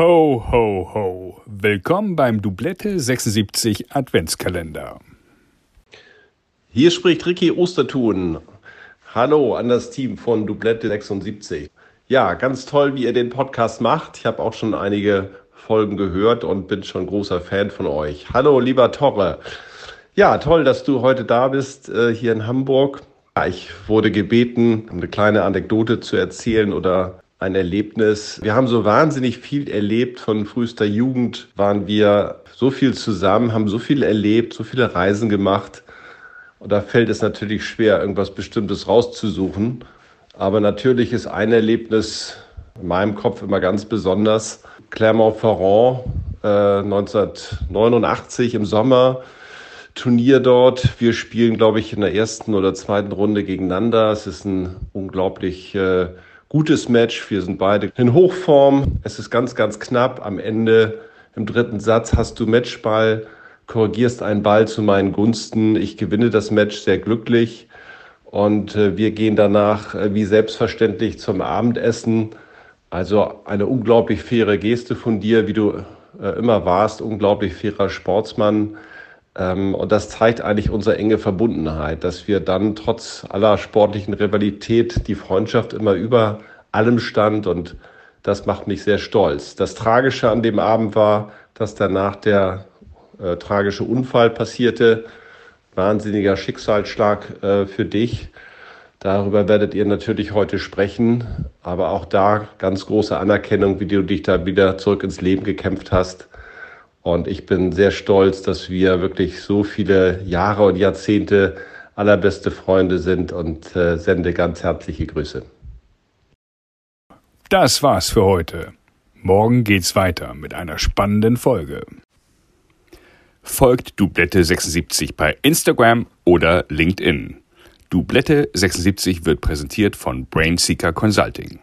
Ho, ho, ho. Willkommen beim Doublette 76 Adventskalender. Hier spricht Ricky Ostertun. Hallo an das Team von Doublette 76. Ja, ganz toll, wie ihr den Podcast macht. Ich habe auch schon einige Folgen gehört und bin schon großer Fan von euch. Hallo, lieber Torre. Ja, toll, dass du heute da bist, äh, hier in Hamburg. Ich wurde gebeten, eine kleine Anekdote zu erzählen oder ein Erlebnis. Wir haben so wahnsinnig viel erlebt. Von frühester Jugend waren wir so viel zusammen, haben so viel erlebt, so viele Reisen gemacht. Und da fällt es natürlich schwer, irgendwas Bestimmtes rauszusuchen. Aber natürlich ist ein Erlebnis in meinem Kopf immer ganz besonders. Clermont-Ferrand äh, 1989 im Sommer Turnier dort. Wir spielen, glaube ich, in der ersten oder zweiten Runde gegeneinander. Es ist ein unglaublich äh, gutes Match. Wir sind beide in Hochform. Es ist ganz, ganz knapp. Am Ende im dritten Satz hast du Matchball, korrigierst einen Ball zu meinen Gunsten. Ich gewinne das Match sehr glücklich. Und äh, wir gehen danach äh, wie selbstverständlich zum Abendessen. Also eine unglaublich faire Geste von dir, wie du äh, immer warst, unglaublich fairer Sportsmann. Ähm, und das zeigt eigentlich unsere enge Verbundenheit, dass wir dann trotz aller sportlichen Rivalität die Freundschaft immer über allem stand und das macht mich sehr stolz. Das Tragische an dem Abend war, dass danach der äh, tragische Unfall passierte. Wahnsinniger Schicksalsschlag äh, für dich. Darüber werdet ihr natürlich heute sprechen, aber auch da ganz große Anerkennung, wie du dich da wieder zurück ins Leben gekämpft hast. Und ich bin sehr stolz, dass wir wirklich so viele Jahre und Jahrzehnte allerbeste Freunde sind und äh, sende ganz herzliche Grüße. Das war's für heute. Morgen geht's weiter mit einer spannenden Folge. Folgt Dublette 76 bei Instagram oder LinkedIn. Dublette 76 wird präsentiert von Brainseeker Consulting.